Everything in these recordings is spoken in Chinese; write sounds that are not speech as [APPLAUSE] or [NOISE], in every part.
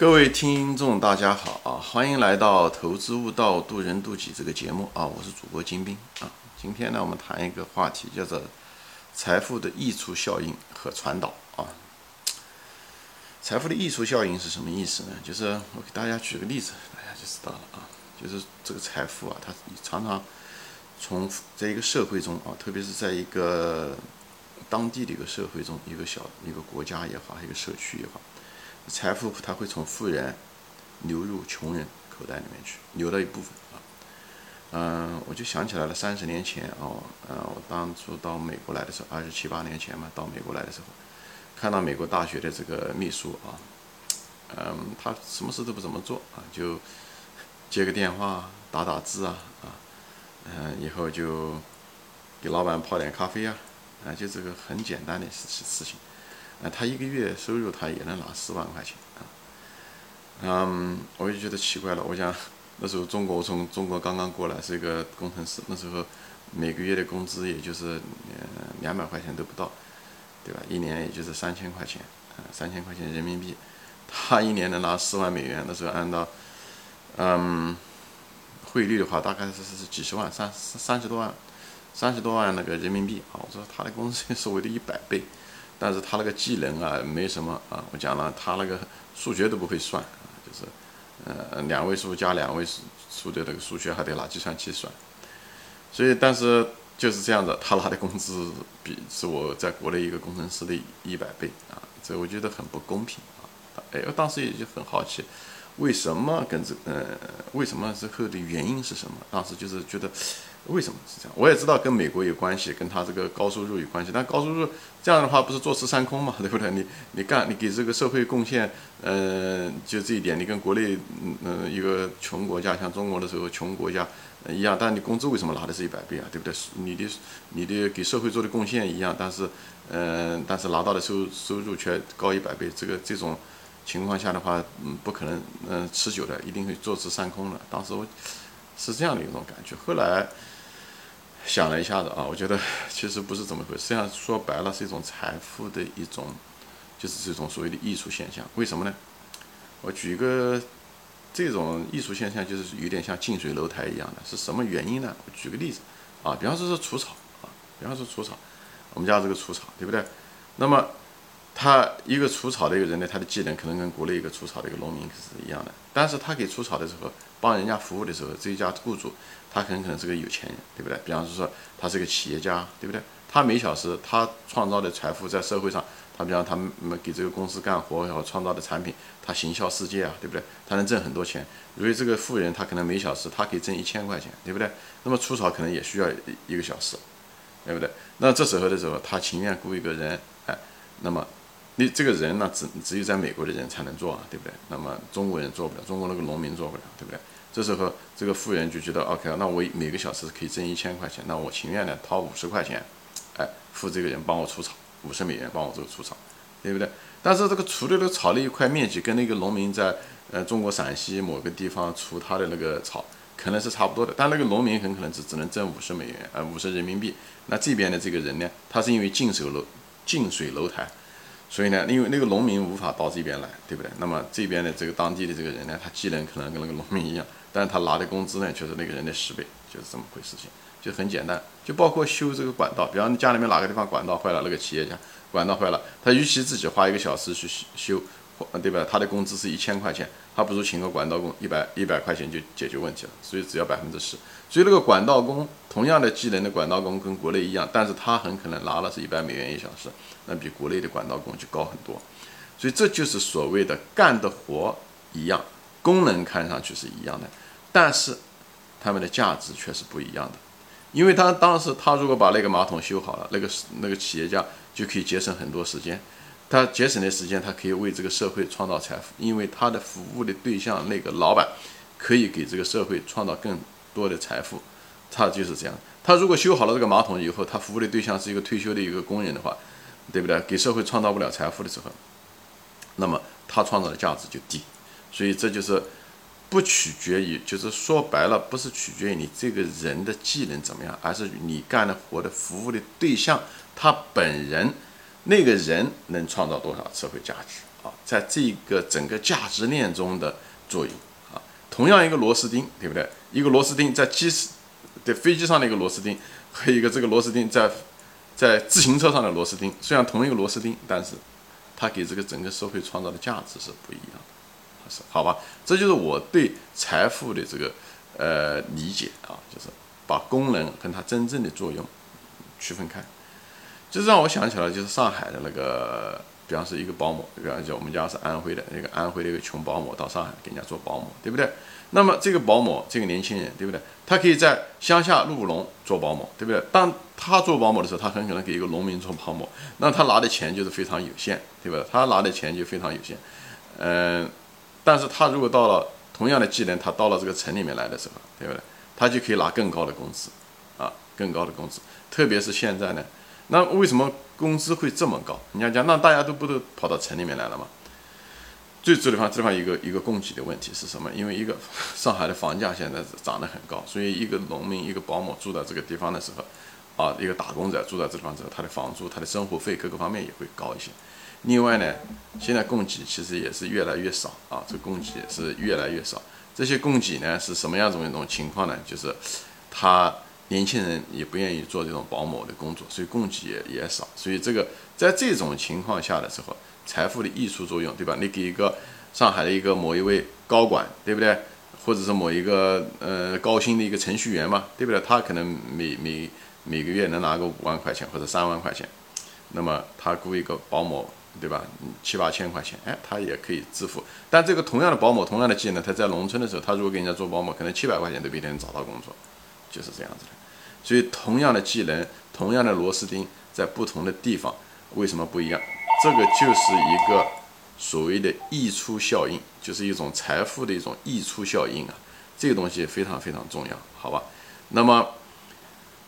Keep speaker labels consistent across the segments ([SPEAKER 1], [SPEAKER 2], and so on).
[SPEAKER 1] 各位听众，大家好啊！欢迎来到《投资悟道，渡人渡己》这个节目啊！我是主播金兵啊。今天呢，我们谈一个话题，叫做财富的溢出效应和传导啊。财富的溢出效应是什么意思呢？就是我给大家举个例子，大家就知道了啊。就是这个财富啊，它常常从在一个社会中啊，特别是在一个当地的一个社会中，一个小一个国家也好，一个社区也好。财富它会从富人流入穷人口袋里面去，流了一部分啊。嗯，我就想起来了，三十年前哦，嗯，我当初到美国来的时候，二十七八年前嘛，到美国来的时候，看到美国大学的这个秘书啊，嗯，他什么事都不怎么做啊，就接个电话，打打字啊，啊，嗯，以后就给老板泡点咖啡啊，啊，就这个很简单的事事情。啊，他一个月收入他也能拿四万块钱啊，嗯，我就觉得奇怪了。我想那时候中国，我从中国刚刚过来，是一个工程师，那时候每个月的工资也就是呃两百块钱都不到，对吧？一年也就是三千块钱啊，三千块钱人民币，他一年能拿四万美元，那时候按照嗯汇率的话，大概是是几十万，三三十多万，三十多万那个人民币啊。我说他的工资是我的一百倍。但是他那个技能啊，没什么啊。我讲了，他那个数学都不会算，就是，呃，两位数加两位数数的那个数学还得拿计算器算。所以，但是就是这样子，他拿的工资比是我在国内一个工程师的一百倍啊，这我觉得很不公平啊。哎，我当时也就很好奇，为什么跟这呃，为什么之后的原因是什么？当时就是觉得。为什么是这样？我也知道跟美国有关系，跟他这个高收入有关系。但高收入这样的话，不是坐吃山空嘛，[LAUGHS] 对不对？你你干，你给这个社会贡献，呃，就这一点，你跟国内嗯一个穷国家，像中国的时候穷国家一样，但你工资为什么拿的是一百倍啊？对不对？你的你的给社会做的贡献一样，但是嗯，但是拿到的收收入却高一百倍，这个这种情况下的话，嗯，不可能嗯持久的，一定会坐吃山空的。当时我是这样的一种感觉，后来。想了一下子啊，我觉得其实不是这么回事。实际上说白了是一种财富的一种，就是这种所谓的艺术现象。为什么呢？我举一个这种艺术现象，就是有点像近水楼台一样的，是什么原因呢？我举个例子啊，比方说是除草啊，比方说除草，我们家这个除草，对不对？那么他一个除草的一个人呢，他的技能可能跟国内一个除草的一个农民是一样的，但是他给除草的时候，帮人家服务的时候，这一家雇主。他很可能是个有钱人，对不对？比方说，他是个企业家，对不对？他每小时他创造的财富在社会上，他比方他们给这个公司干活后创造的产品，他行销世界啊，对不对？他能挣很多钱。因为这个富人他可能每小时他可以挣一千块钱，对不对？那么除草可能也需要一个小时，对不对？那这时候的时候，他情愿雇一个人，哎，那么你这个人呢，只只有在美国的人才能做啊，对不对？那么中国人做不了，中国那个农民做不了，对不对？这时候，这个富人就觉得，OK，那我每个小时可以挣一千块钱，那我情愿呢掏五十块钱，哎，付这个人帮我除草，五十美元帮我这个除草，对不对？但是这个除的那个草的一块面积，跟那个农民在呃中国陕西某个地方除他的那个草，可能是差不多的，但那个农民很可能只只能挣五十美元，呃，五十人民币。那这边的这个人呢，他是因为近水楼近水楼台。所以呢，因为那个农民无法到这边来，对不对？那么这边的这个当地的这个人呢，他技能可能跟那个农民一样，但是他拿的工资呢却是那个人的十倍，就是这么回事情，就很简单。就包括修这个管道，比方你家里面哪个地方管道坏了，那个企业家管道坏了，他与其自己花一个小时去修。对吧？他的工资是一千块钱，还不如请个管道工，一百一百块钱就解决问题了。所以只要百分之十。所以那个管道工同样的技能的管道工跟国内一样，但是他很可能拿了是一百美元一小时，那比国内的管道工就高很多。所以这就是所谓的干的活一样，功能看上去是一样的，但是他们的价值却是不一样的。因为他当时他如果把那个马桶修好了，那个那个企业家就可以节省很多时间。他节省的时间，他可以为这个社会创造财富，因为他的服务的对象那个老板可以给这个社会创造更多的财富，他就是这样。他如果修好了这个马桶以后，他服务的对象是一个退休的一个工人的话，对不对？给社会创造不了财富的时候，那么他创造的价值就低。所以这就是不取决于，就是说白了，不是取决于你这个人的技能怎么样，而是你干的活的服务的对象他本人。那个人能创造多少社会价值？啊，在这个整个价值链中的作用啊。同样一个螺丝钉，对不对？一个螺丝钉在机师的飞机上的一个螺丝钉，和一个这个螺丝钉在在自行车上的螺丝钉，虽然同一个螺丝钉，但是它给这个整个社会创造的价值是不一样的，是好吧？这就是我对财富的这个呃理解啊，就是把功能跟它真正的作用区分开。就是让我想起了，就是上海的那个，比方是一个保姆，比方说我们家是安徽的，那个安徽的一个穷保姆到上海给人家做保姆，对不对？那么这个保姆，这个年轻人，对不对？他可以在乡下务农做保姆，对不对？当他做保姆的时候，他很可能给一个农民做保姆，那他拿的钱就是非常有限，对吧？他拿的钱就非常有限，嗯，但是他如果到了同样的技能，他到了这个城里面来的时候，对不对？他就可以拿更高的工资，啊，更高的工资，特别是现在呢。那为什么工资会这么高？你要讲，那大家都不都跑到城里面来了吗？最主要的地方，这地方一个一个供给的问题是什么？因为一个 [LAUGHS] 上海的房价现在是涨得很高，所以一个农民、一个保姆住在这个地方的时候，啊，一个打工仔住在这地方之后，他的房租、他的生活费各个方面也会高一些。另外呢，现在供给其实也是越来越少啊，这供给是越来越少。这些供给呢是什么样子的一种情况呢？就是他。年轻人也不愿意做这种保姆的工作，所以供给也也少，所以这个在这种情况下的时候，财富的溢出作用，对吧？你给一个上海的一个某一位高管，对不对？或者是某一个呃高薪的一个程序员嘛，对不对？他可能每每每个月能拿个五万块钱或者三万块钱，那么他雇一个保姆，对吧？七八千块钱，哎，他也可以支付。但这个同样的保姆，同样的技能，他在农村的时候，他如果给人家做保姆，可能七百块钱都不一定能找到工作，就是这样子的。所以，同样的技能，同样的螺丝钉，在不同的地方，为什么不一样？这个就是一个所谓的溢出效应，就是一种财富的一种溢出效应啊。这个东西非常非常重要，好吧？那么，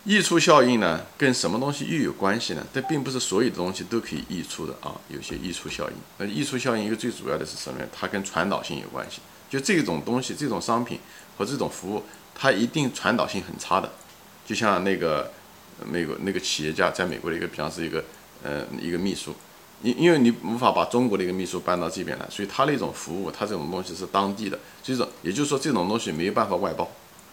[SPEAKER 1] 溢出效应呢，跟什么东西又有关系呢？这并不是所有的东西都可以溢出的啊，有些溢出效应。那溢出效应一个最主要的是什么呢？它跟传导性有关系。就这种东西，这种商品和这种服务，它一定传导性很差的。就像那个美国那个企业家在美国的一个，比方是一个呃一个秘书，因因为你无法把中国的一个秘书搬到这边来，所以他那种服务，他这种东西是当地的，就是也就是说这种东西没有办法外包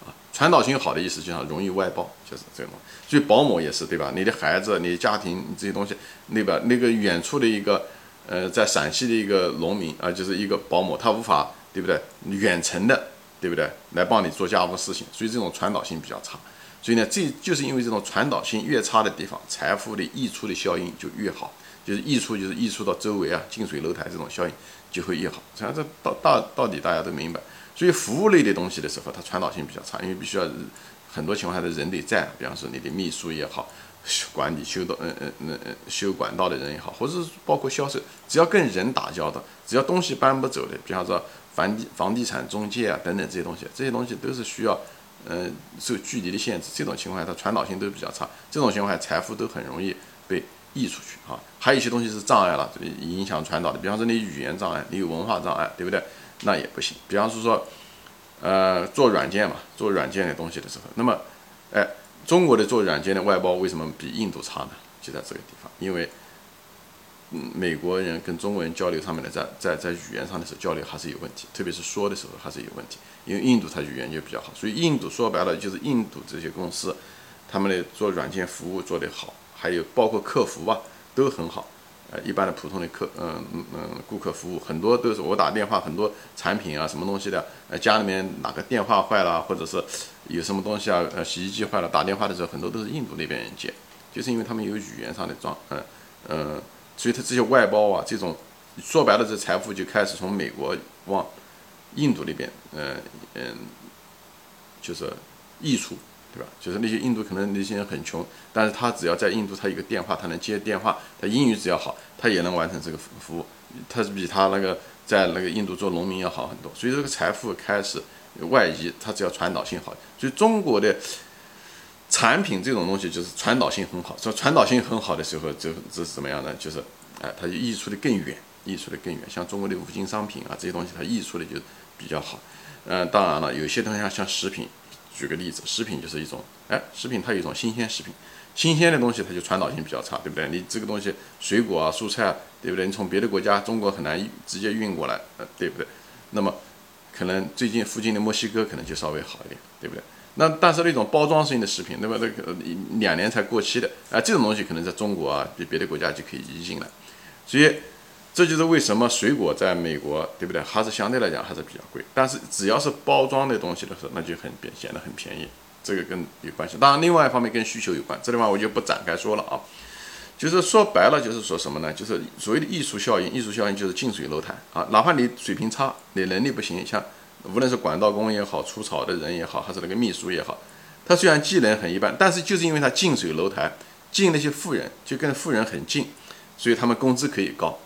[SPEAKER 1] 啊。传导性好的意思就像容易外包，就是这种。所以保姆也是对吧？你的孩子、你家庭这些东西，那个那个远处的一个呃在陕西的一个农民啊，就是一个保姆，他无法对不对？远程的对不对？来帮你做家务事情，所以这种传导性比较差。所以呢，这就是因为这种传导性越差的地方，财富的溢出的效应就越好。就是溢出，就是溢出到周围啊，近水楼台这种效应就会越好。实际上，这到到到底大家都明白。所以服务类的东西的时候，它传导性比较差，因为必须要很多情况下的人得在，比方说你的秘书也好，管理修道嗯嗯嗯嗯修管道的人也好，或者是包括销售，只要跟人打交道，只要东西搬不走的，比方说房地房地产中介啊等等这些东西，这些东西都是需要。嗯，受距离的限制，这种情况下它传导性都比较差。这种情况下，财富都很容易被溢出去啊。还有一些东西是障碍了，影响传导的。比方说你语言障碍，你有文化障碍，对不对？那也不行。比方说说，呃，做软件嘛，做软件的东西的时候，那么，哎，中国的做软件的外包为什么比印度差呢？就在这个地方，因为。嗯，美国人跟中国人交流上面的，在在在语言上的时候交流还是有问题，特别是说的时候还是有问题。因为印度它语言就比较好，所以印度说白了就是印度这些公司，他们的做软件服务做得好，还有包括客服吧都很好。呃，一般的普通的客，嗯嗯，顾客服务很多都是我打电话，很多产品啊什么东西的，呃家里面哪个电话坏了，或者是有什么东西啊，呃洗衣机坏了，打电话的时候很多都是印度那边人接，就是因为他们有语言上的装，嗯嗯。所以，他这些外包啊，这种说白了，这财富就开始从美国往印度那边，嗯嗯，就是溢出，对吧？就是那些印度可能那些人很穷，但是他只要在印度，他有个电话，他能接电话，他英语只要好，他也能完成这个服务，他是比他那个在那个印度做农民要好很多。所以，这个财富开始外移，它只要传导性好。所以，中国的。产品这种东西就是传导性很好，说传导性很好的时候，就这是怎么样呢？就是，哎，它就溢出的更远，溢出的更远。像中国的五金商品啊，这些东西它溢出的就比较好。嗯，当然了，有些东西像像食品，举个例子，食品就是一种，哎，食品它有一种新鲜食品，新鲜的东西它就传导性比较差，对不对？你这个东西水果啊、蔬菜啊，对不对？你从别的国家，中国很难直接运过来，呃，对不对？那么可能最近附近的墨西哥可能就稍微好一点，对不对？那但是那种包装性的食品，那么这个两年才过期的啊，这种东西可能在中国啊，比别的国家就可以移进来，所以这就是为什么水果在美国，对不对？还是相对来讲还是比较贵。但是只要是包装的东西的时候，那就很便显得很便宜，这个跟有关系。当然，另外一方面跟需求有关，这地方我就不展开说了啊。就是说白了，就是说什么呢？就是所谓的艺术效应，艺术效应就是近水楼台啊。哪怕你水平差，你能力不行，像。无论是管道工也好，除草的人也好，还是那个秘书也好，他虽然技能很一般，但是就是因为他近水楼台，近那些富人，就跟富人很近，所以他们工资可以高，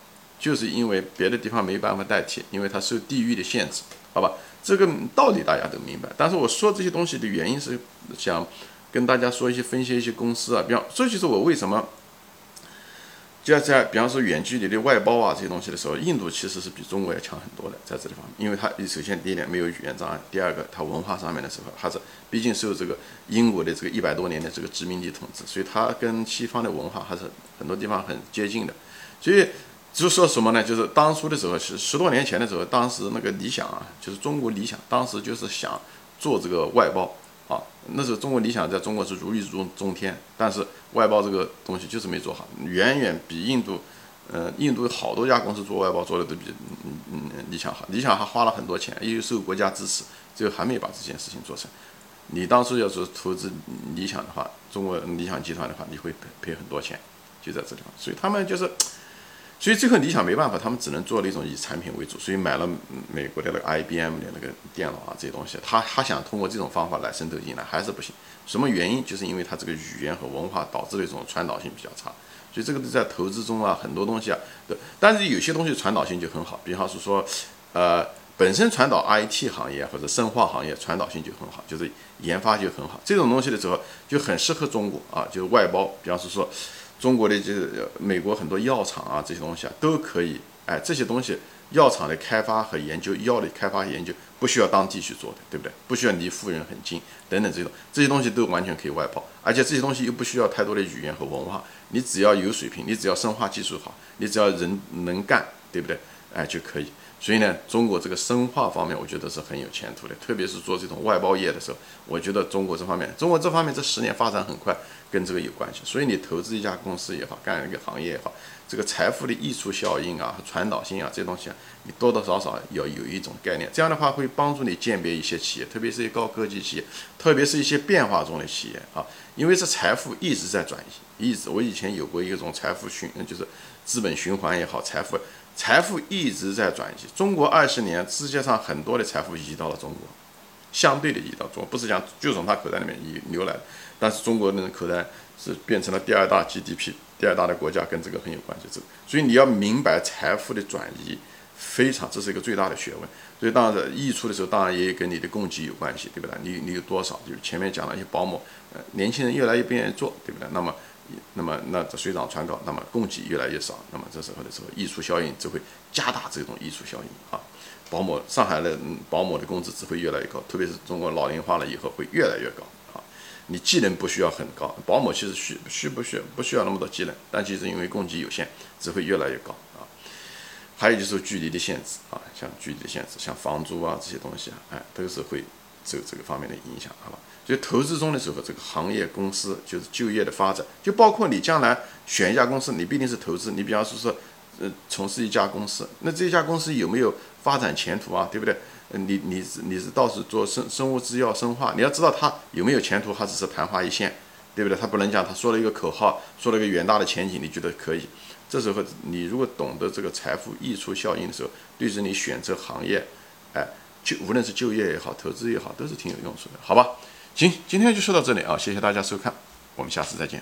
[SPEAKER 1] 就是因为别的地方没办法代替，因为它受地域的限制，好吧？这个道理大家都明白。但是我说这些东西的原因是想跟大家说一些分析一些公司啊，比方，这就是我为什么。就要在，比方说远距离的外包啊这些东西的时候，印度其实是比中国要强很多的，在这地方，因为它首先第一点没有语言障碍，第二个它文化上面的时候还是毕竟受这个英国的这个一百多年的这个殖民地统治，所以它跟西方的文化还是很多地方很接近的。所以就是说什么呢？就是当初的时候是十多年前的时候，当时那个理想啊，就是中国理想，当时就是想做这个外包。啊，那时候中国理想在中国是如日中中天，但是外包这个东西就是没做好，远远比印度，呃，印度好多家公司做外包做的都比嗯嗯理想好，理想还花了很多钱，又受国家支持，最后还没把这件事情做成。你当初要是投资理想的话，中国理想集团的话，你会赔赔很多钱，就在这地方，所以他们就是。所以最后理想没办法，他们只能做了一种以产品为主，所以买了美国的那个 IBM 的那个电脑啊这些东西，他他想通过这种方法来渗透进来还是不行。什么原因？就是因为他这个语言和文化导致的一种传导性比较差。所以这个在投资中啊，很多东西啊，但是有些东西传导性就很好，比方是说，呃，本身传导 IT 行业或者生化行业传导性就很好，就是研发就很好。这种东西的时候就很适合中国啊，就是外包，比方是说。中国的就是美国很多药厂啊，这些东西啊都可以，哎，这些东西药厂的开发和研究，药的开发研究不需要当地去做的，对不对？不需要离富人很近，等等这种这些东西都完全可以外包，而且这些东西又不需要太多的语言和文化，你只要有水平，你只要生化技术好，你只要人能干，对不对？哎，就可以。所以呢，中国这个生化方面，我觉得是很有前途的，特别是做这种外包业的时候，我觉得中国这方面，中国这方面这十年发展很快，跟这个有关系。所以你投资一家公司也好，干一个行业也好，这个财富的溢出效应啊传导性啊这东西啊，你多多少少要有一种概念。这样的话会帮助你鉴别一些企业，特别是一些高科技企业，特别是一些变化中的企业啊，因为这财富一直在转移，一直。我以前有过一种财富循，就是资本循环也好，财富。财富一直在转移。中国二十年，世界上很多的财富移到了中国，相对的移到中国，不是讲就从他口袋里面移流来，但是中国的口袋是变成了第二大 GDP，第二大的国家，跟这个很有关系。这所以你要明白财富的转移非常，这是一个最大的学问。所以当然溢出的时候，当然也跟你的供给有关系，对不对？你你有多少？就是前面讲了一些保姆，呃，年轻人越来越不愿意做，对不对？那么。那么，那这水涨船高，那么供给越来越少，那么这时候的时候，溢出效应就会加大这种溢出效应啊。保姆，上海的保姆的工资只会越来越高，特别是中国老龄化了以后会越来越高啊。你技能不需要很高，保姆其实需需不需要不需要那么多技能，但其实因为供给有限，只会越来越高啊。还有就是距离的限制啊，像距离的限制，像房租啊这些东西啊，哎，都是会受这个方面的影响，好吧？就投资中的时候，这个行业公司就是就业的发展，就包括你将来选一家公司，你必定是投资。你比方说说，呃，从事一家公司，那这家公司有没有发展前途啊？对不对？你你是你是倒是做生生物制药、生化，你要知道它有没有前途，还只是昙花一现，对不对？他不能讲他说了一个口号，说了一个远大的前景，你觉得可以？这时候你如果懂得这个财富溢出效应的时候，对着你选择行业，哎，就无论是就业也好，投资也好，都是挺有用处的，好吧？行，今天就说到这里啊，谢谢大家收看，我们下次再见。